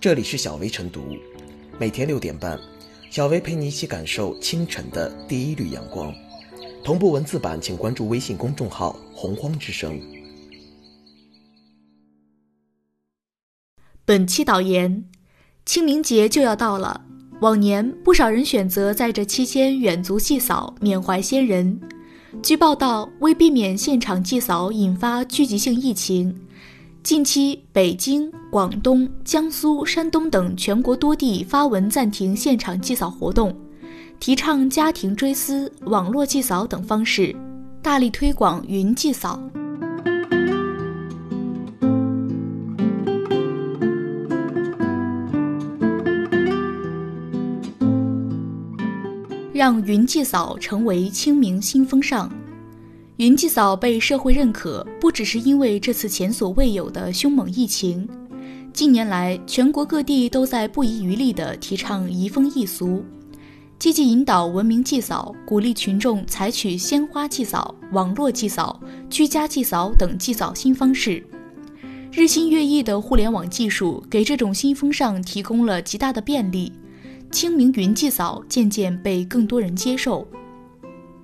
这里是小薇晨读，每天六点半，小薇陪你一起感受清晨的第一缕阳光。同步文字版，请关注微信公众号“洪荒之声”。本期导言：清明节就要到了，往年不少人选择在这期间远足祭扫，缅怀先人。据报道，为避免现场祭扫引发聚集性疫情。近期，北京、广东、江苏、山东等全国多地发文暂停现场祭扫活动，提倡家庭追思、网络祭扫等方式，大力推广云祭扫，让云祭扫成为清明新风尚。云祭扫被社会认可，不只是因为这次前所未有的凶猛疫情。近年来，全国各地都在不遗余力地提倡移风易俗，积极引导文明祭扫，鼓励群众采取鲜花祭扫、网络祭扫、居家祭扫等祭扫新方式。日新月异的互联网技术给这种新风尚提供了极大的便利，清明云祭扫渐渐被更多人接受。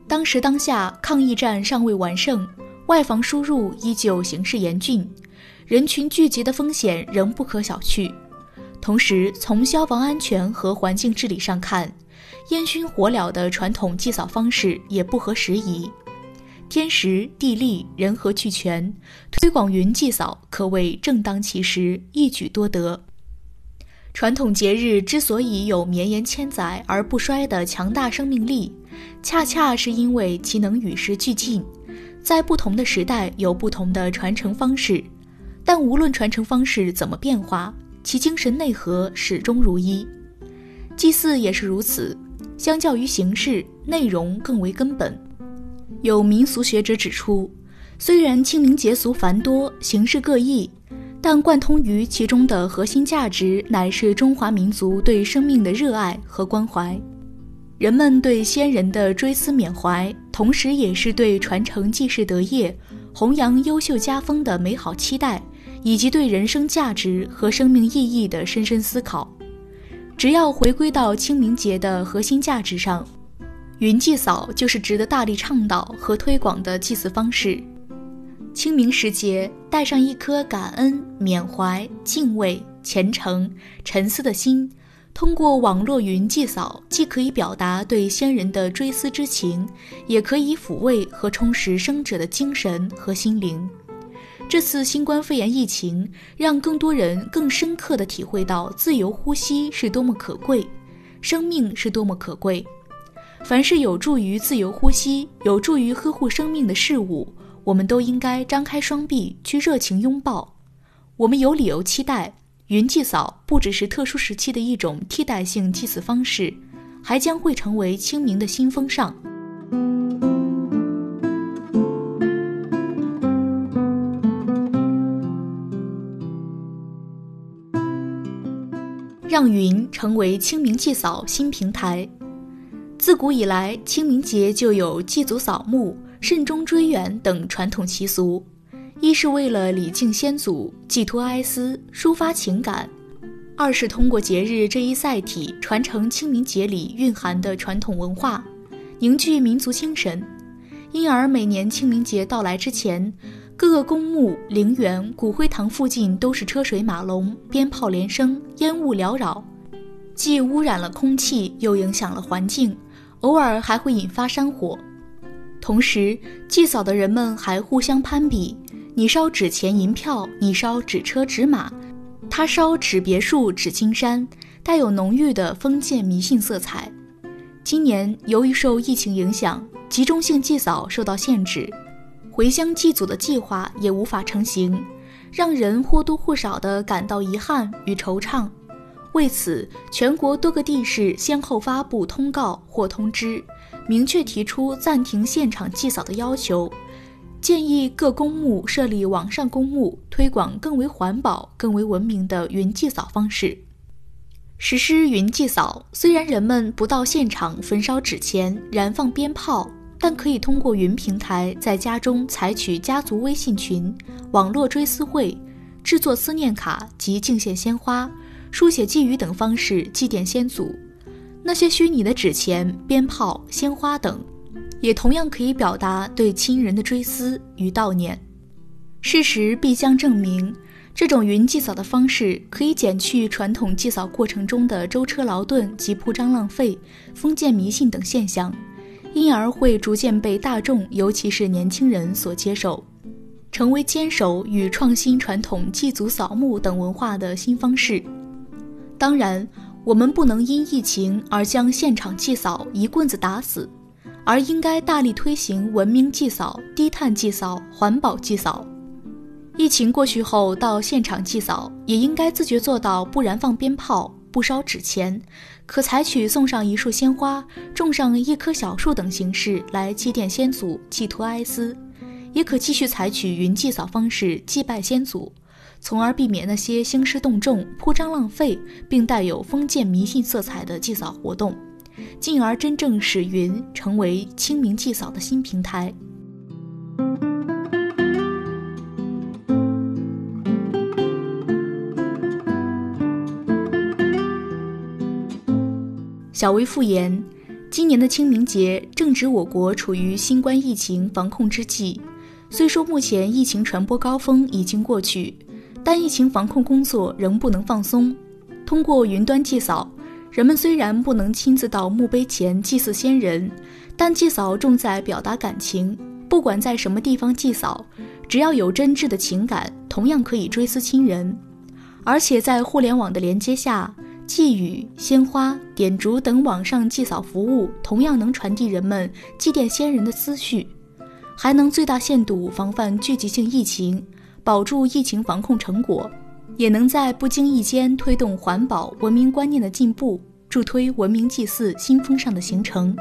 当时当下，抗疫战尚未完胜，外防输入依旧形势严峻，人群聚集的风险仍不可小觑。同时，从消防安全和环境治理上看，烟熏火燎的传统祭扫方式也不合时宜。天时地利人和俱全，推广云祭扫可谓正当其时，一举多得。传统节日之所以有绵延千载而不衰的强大生命力，恰恰是因为其能与时俱进，在不同的时代有不同的传承方式，但无论传承方式怎么变化，其精神内核始终如一。祭祀也是如此，相较于形式，内容更为根本。有民俗学者指出，虽然清明节俗繁多，形式各异。但贯通于其中的核心价值，乃是中华民族对生命的热爱和关怀。人们对先人的追思缅怀，同时也是对传承济世德业、弘扬优秀家风的美好期待，以及对人生价值和生命意义的深深思考。只要回归到清明节的核心价值上，云祭扫就是值得大力倡导和推广的祭祀方式。清明时节，带上一颗感恩、缅怀、敬畏、虔诚、沉思的心，通过网络云祭扫，既可以表达对先人的追思之情，也可以抚慰和充实生者的精神和心灵。这次新冠肺炎疫情，让更多人更深刻地体会到自由呼吸是多么可贵，生命是多么可贵。凡是有助于自由呼吸、有助于呵护生命的事物。我们都应该张开双臂去热情拥抱。我们有理由期待，云祭扫不只是特殊时期的一种替代性祭祀方式，还将会成为清明的新风尚。让云成为清明祭扫新平台。自古以来，清明节就有祭祖扫墓。慎终追远等传统习俗，一是为了礼敬先祖、寄托哀思、抒发情感；二是通过节日这一载体，传承清明节里蕴含的传统文化，凝聚民族精神。因而，每年清明节到来之前，各个公墓、陵园、骨灰堂附近都是车水马龙、鞭炮连声、烟雾缭绕，既污染了空气，又影响了环境，偶尔还会引发山火。同时，祭扫的人们还互相攀比：你烧纸钱银票，你烧纸车纸马，他烧纸别墅纸金山，带有浓郁的封建迷信色彩。今年由于受疫情影响，集中性祭扫受到限制，回乡祭祖的计划也无法成行，让人或多或少地感到遗憾与惆怅。为此，全国多个地市先后发布通告或通知。明确提出暂停现场祭扫的要求，建议各公墓设立网上公墓，推广更为环保、更为文明的云祭扫方式。实施云祭扫，虽然人们不到现场焚烧纸钱、燃放鞭炮，但可以通过云平台在家中采取家族微信群、网络追思会，制作思念卡及敬献鲜花，书写寄语等方式祭奠先祖。那些虚拟的纸钱、鞭炮、鲜花等，也同样可以表达对亲人的追思与悼念。事实必将证明，这种云祭扫的方式可以减去传统祭扫过程中的舟车劳顿及铺张浪费、封建迷信等现象，因而会逐渐被大众，尤其是年轻人所接受，成为坚守与创新传统祭祖扫墓等文化的新方式。当然。我们不能因疫情而将现场祭扫一棍子打死，而应该大力推行文明祭扫、低碳祭扫、环保祭扫。疫情过去后，到现场祭扫也应该自觉做到不燃放鞭炮、不烧纸钱，可采取送上一束鲜花、种上一棵小树等形式来祭奠先祖、寄托哀思，也可继续采取云祭扫方式祭拜先祖。从而避免那些兴师动众、铺张浪费，并带有封建迷信色彩的祭扫活动，进而真正使云成为清明祭扫的新平台。小薇复言，今年的清明节正值我国处于新冠疫情防控之际，虽说目前疫情传播高峰已经过去。但疫情防控工作仍不能放松。通过云端祭扫，人们虽然不能亲自到墓碑前祭祀先人，但祭扫重在表达感情。不管在什么地方祭扫，只要有真挚的情感，同样可以追思亲人。而且在互联网的连接下，寄语、鲜花、点烛等网上祭扫服务，同样能传递人们祭奠先人的思绪，还能最大限度防范聚集性疫情。保住疫情防控成果，也能在不经意间推动环保文明观念的进步，助推文明祭祀新风尚的形成。